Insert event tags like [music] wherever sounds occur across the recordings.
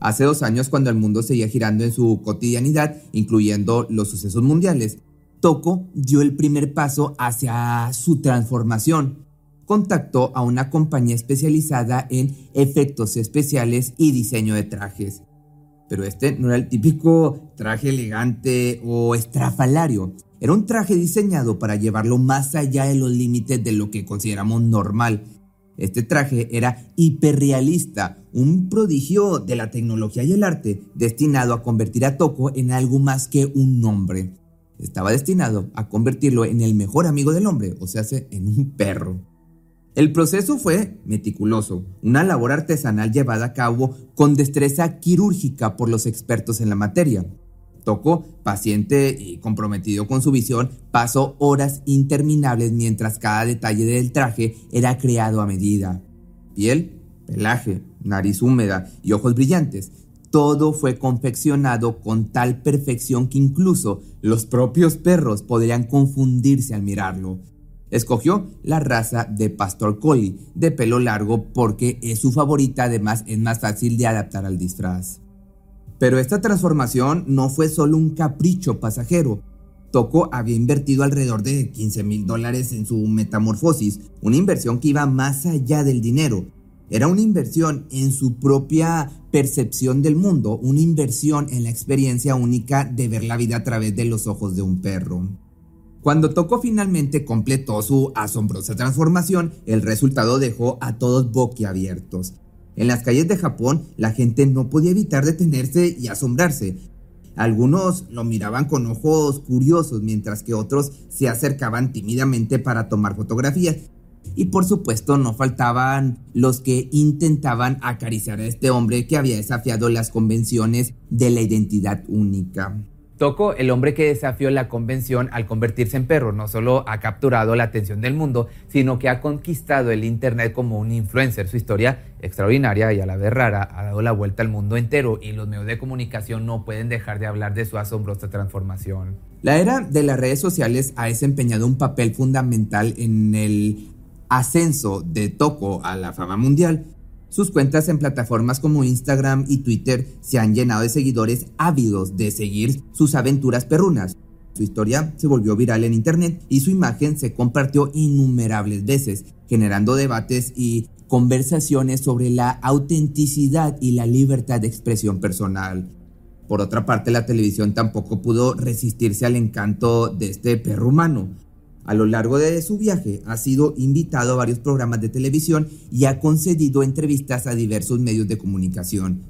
Hace dos años, cuando el mundo seguía girando en su cotidianidad, incluyendo los sucesos mundiales, Toco dio el primer paso hacia su transformación. Contactó a una compañía especializada en efectos especiales y diseño de trajes. Pero este no era el típico traje elegante o estrafalario. Era un traje diseñado para llevarlo más allá de los límites de lo que consideramos normal este traje era hiperrealista, un prodigio de la tecnología y el arte, destinado a convertir a Toko en algo más que un nombre. Estaba destinado a convertirlo en el mejor amigo del hombre, o sea, en un perro. El proceso fue meticuloso, una labor artesanal llevada a cabo con destreza quirúrgica por los expertos en la materia. Toco, paciente y comprometido con su visión, pasó horas interminables mientras cada detalle del traje era creado a medida. Piel, pelaje, nariz húmeda y ojos brillantes. Todo fue confeccionado con tal perfección que incluso los propios perros podrían confundirse al mirarlo. Escogió la raza de Pastor Collie, de pelo largo, porque es su favorita, además es más fácil de adaptar al disfraz. Pero esta transformación no fue solo un capricho pasajero. Toco había invertido alrededor de 15 mil dólares en su metamorfosis, una inversión que iba más allá del dinero. Era una inversión en su propia percepción del mundo, una inversión en la experiencia única de ver la vida a través de los ojos de un perro. Cuando Toco finalmente completó su asombrosa transformación, el resultado dejó a todos boquiabiertos. En las calles de Japón la gente no podía evitar detenerse y asombrarse. Algunos lo miraban con ojos curiosos mientras que otros se acercaban tímidamente para tomar fotografías. Y por supuesto no faltaban los que intentaban acariciar a este hombre que había desafiado las convenciones de la identidad única. Toco, el hombre que desafió la convención al convertirse en perro, no solo ha capturado la atención del mundo, sino que ha conquistado el Internet como un influencer. Su historia, extraordinaria y a la vez rara, ha dado la vuelta al mundo entero y los medios de comunicación no pueden dejar de hablar de su asombrosa transformación. La era de las redes sociales ha desempeñado un papel fundamental en el ascenso de Toco a la fama mundial. Sus cuentas en plataformas como Instagram y Twitter se han llenado de seguidores ávidos de seguir sus aventuras perrunas. Su historia se volvió viral en Internet y su imagen se compartió innumerables veces, generando debates y conversaciones sobre la autenticidad y la libertad de expresión personal. Por otra parte, la televisión tampoco pudo resistirse al encanto de este perro humano. A lo largo de su viaje ha sido invitado a varios programas de televisión y ha concedido entrevistas a diversos medios de comunicación.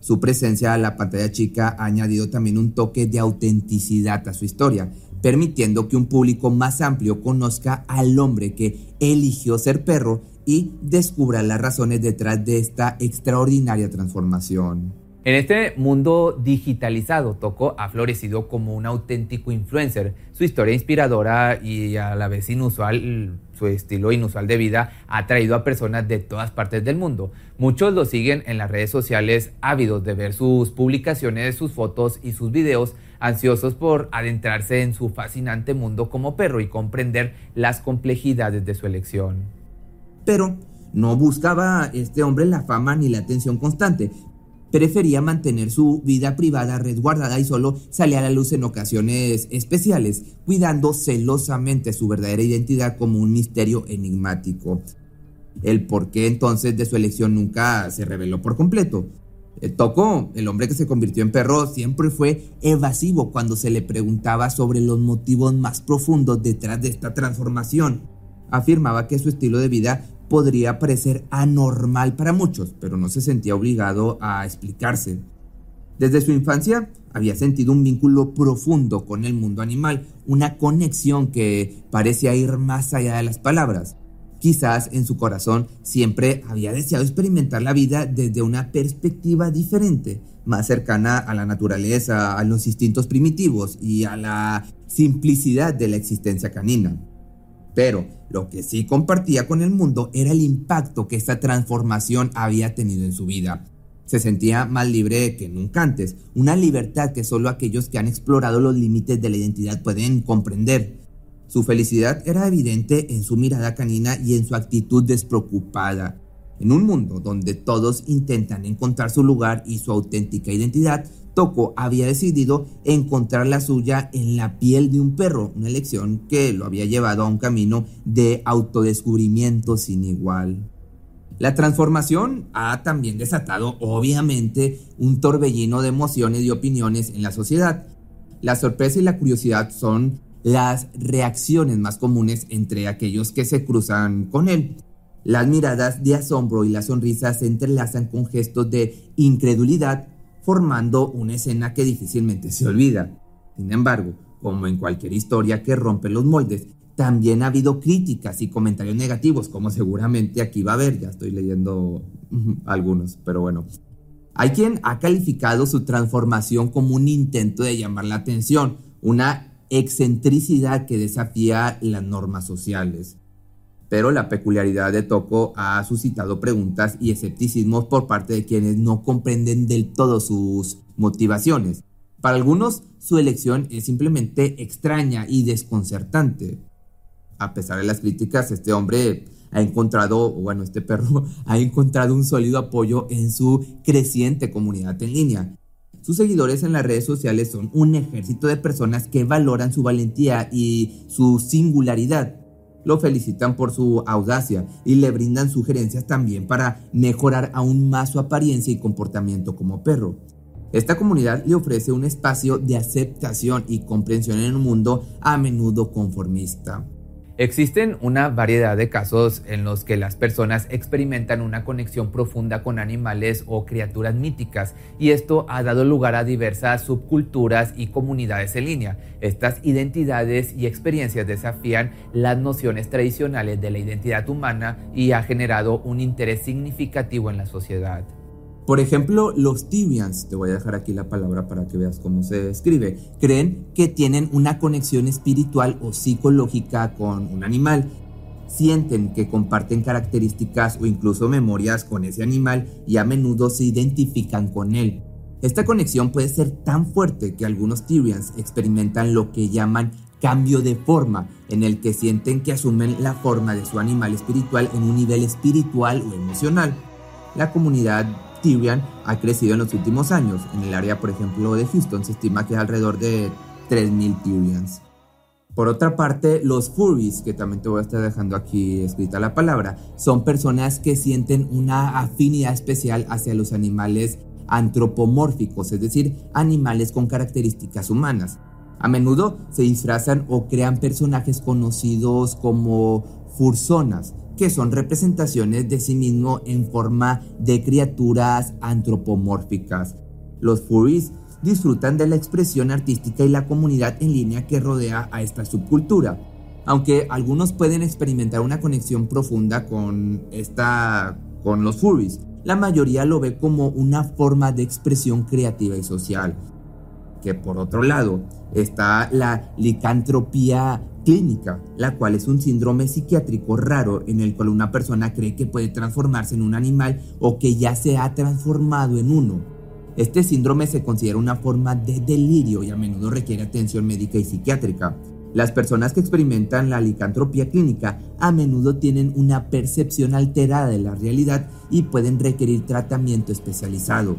Su presencia a la pantalla chica ha añadido también un toque de autenticidad a su historia, permitiendo que un público más amplio conozca al hombre que eligió ser perro y descubra las razones detrás de esta extraordinaria transformación. En este mundo digitalizado, Toco ha florecido como un auténtico influencer. Su historia inspiradora y a la vez inusual, su estilo inusual de vida, ha traído a personas de todas partes del mundo. Muchos lo siguen en las redes sociales, ávidos de ver sus publicaciones, sus fotos y sus videos, ansiosos por adentrarse en su fascinante mundo como perro y comprender las complejidades de su elección. Pero no buscaba este hombre la fama ni la atención constante, prefería mantener su vida privada resguardada y solo salía a la luz en ocasiones especiales, cuidando celosamente su verdadera identidad como un misterio enigmático. El por qué entonces de su elección nunca se reveló por completo. El Toco, el hombre que se convirtió en perro, siempre fue evasivo cuando se le preguntaba sobre los motivos más profundos detrás de esta transformación. Afirmaba que su estilo de vida podría parecer anormal para muchos, pero no se sentía obligado a explicarse. Desde su infancia había sentido un vínculo profundo con el mundo animal, una conexión que parecía ir más allá de las palabras. Quizás en su corazón siempre había deseado experimentar la vida desde una perspectiva diferente, más cercana a la naturaleza, a los instintos primitivos y a la simplicidad de la existencia canina. Pero lo que sí compartía con el mundo era el impacto que esta transformación había tenido en su vida. Se sentía más libre que nunca antes, una libertad que solo aquellos que han explorado los límites de la identidad pueden comprender. Su felicidad era evidente en su mirada canina y en su actitud despreocupada. En un mundo donde todos intentan encontrar su lugar y su auténtica identidad, Toko había decidido encontrar la suya en la piel de un perro, una elección que lo había llevado a un camino de autodescubrimiento sin igual. La transformación ha también desatado, obviamente, un torbellino de emociones y opiniones en la sociedad. La sorpresa y la curiosidad son las reacciones más comunes entre aquellos que se cruzan con él. Las miradas de asombro y las sonrisas se entrelazan con gestos de incredulidad, formando una escena que difícilmente se olvida. Sin embargo, como en cualquier historia que rompe los moldes, también ha habido críticas y comentarios negativos, como seguramente aquí va a haber, ya estoy leyendo algunos, pero bueno. Hay quien ha calificado su transformación como un intento de llamar la atención, una excentricidad que desafía las normas sociales. Pero la peculiaridad de Toko ha suscitado preguntas y escepticismos por parte de quienes no comprenden del todo sus motivaciones. Para algunos, su elección es simplemente extraña y desconcertante. A pesar de las críticas, este hombre ha encontrado, bueno, este perro [laughs] ha encontrado un sólido apoyo en su creciente comunidad en línea. Sus seguidores en las redes sociales son un ejército de personas que valoran su valentía y su singularidad. Lo felicitan por su audacia y le brindan sugerencias también para mejorar aún más su apariencia y comportamiento como perro. Esta comunidad le ofrece un espacio de aceptación y comprensión en un mundo a menudo conformista. Existen una variedad de casos en los que las personas experimentan una conexión profunda con animales o criaturas míticas y esto ha dado lugar a diversas subculturas y comunidades en línea. Estas identidades y experiencias desafían las nociones tradicionales de la identidad humana y ha generado un interés significativo en la sociedad. Por ejemplo, los Tibians, te voy a dejar aquí la palabra para que veas cómo se escribe, creen que tienen una conexión espiritual o psicológica con un animal. Sienten que comparten características o incluso memorias con ese animal y a menudo se identifican con él. Esta conexión puede ser tan fuerte que algunos Tyrians experimentan lo que llaman cambio de forma, en el que sienten que asumen la forma de su animal espiritual en un nivel espiritual o emocional. La comunidad Tyrian ha crecido en los últimos años. En el área, por ejemplo, de Houston se estima que es alrededor de 3.000 Tyrians. Por otra parte, los furries, que también te voy a estar dejando aquí escrita la palabra, son personas que sienten una afinidad especial hacia los animales antropomórficos, es decir, animales con características humanas. A menudo se disfrazan o crean personajes conocidos como fursonas, que son representaciones de sí mismo en forma de criaturas antropomórficas. Los furries disfrutan de la expresión artística y la comunidad en línea que rodea a esta subcultura. Aunque algunos pueden experimentar una conexión profunda con esta con los furries, la mayoría lo ve como una forma de expresión creativa y social. Que por otro lado está la licantropía clínica, la cual es un síndrome psiquiátrico raro en el cual una persona cree que puede transformarse en un animal o que ya se ha transformado en uno. Este síndrome se considera una forma de delirio y a menudo requiere atención médica y psiquiátrica. Las personas que experimentan la licantropía clínica a menudo tienen una percepción alterada de la realidad y pueden requerir tratamiento especializado.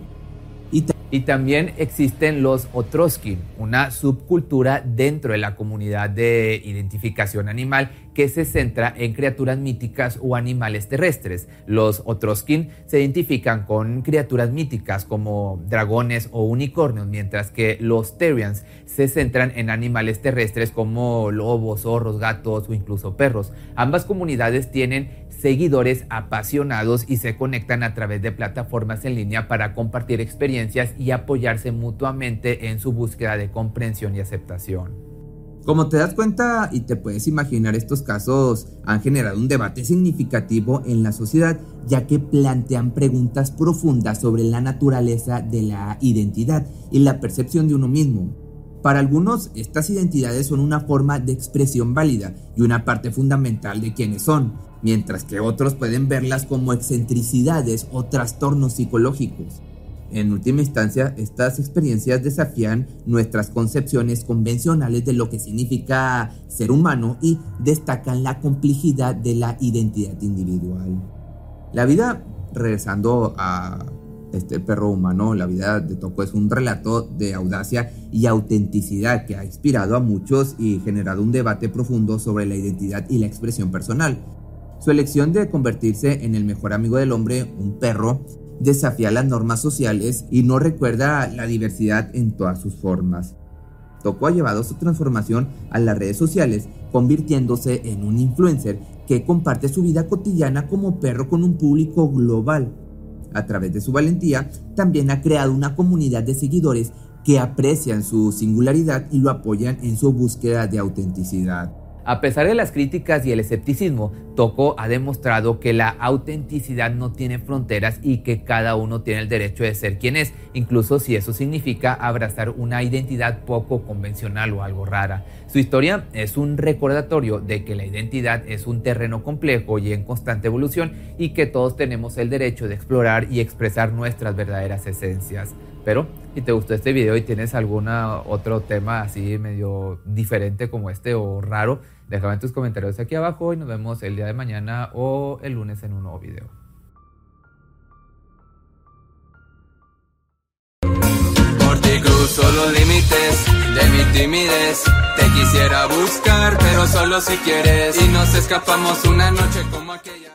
Y también existen los Otroskin, una subcultura dentro de la comunidad de identificación animal que se centra en criaturas míticas o animales terrestres. Los Otroskin se identifican con criaturas míticas como dragones o unicornios, mientras que los Terians se centran en animales terrestres como lobos, zorros, gatos o incluso perros. Ambas comunidades tienen seguidores apasionados y se conectan a través de plataformas en línea para compartir experiencias y apoyarse mutuamente en su búsqueda de comprensión y aceptación. Como te das cuenta y te puedes imaginar, estos casos han generado un debate significativo en la sociedad, ya que plantean preguntas profundas sobre la naturaleza de la identidad y la percepción de uno mismo. Para algunos, estas identidades son una forma de expresión válida y una parte fundamental de quienes son, mientras que otros pueden verlas como excentricidades o trastornos psicológicos. En última instancia, estas experiencias desafían nuestras concepciones convencionales de lo que significa ser humano y destacan la complejidad de la identidad individual. La vida, regresando a este perro humano, la vida de Toco es un relato de audacia y autenticidad que ha inspirado a muchos y generado un debate profundo sobre la identidad y la expresión personal. Su elección de convertirse en el mejor amigo del hombre, un perro, desafía las normas sociales y no recuerda la diversidad en todas sus formas. Toco ha llevado su transformación a las redes sociales, convirtiéndose en un influencer que comparte su vida cotidiana como perro con un público global. A través de su valentía, también ha creado una comunidad de seguidores que aprecian su singularidad y lo apoyan en su búsqueda de autenticidad. A pesar de las críticas y el escepticismo, Toco ha demostrado que la autenticidad no tiene fronteras y que cada uno tiene el derecho de ser quien es, incluso si eso significa abrazar una identidad poco convencional o algo rara. Su historia es un recordatorio de que la identidad es un terreno complejo y en constante evolución y que todos tenemos el derecho de explorar y expresar nuestras verdaderas esencias. Pero si te gustó este video y tienes algún otro tema así medio diferente como este o raro, déjame tus comentarios aquí abajo y nos vemos el día de mañana o el lunes en un nuevo video. Por ti cruzo los límites de mi timidez. Te quisiera buscar, pero solo si quieres. Y nos escapamos una noche como aquella.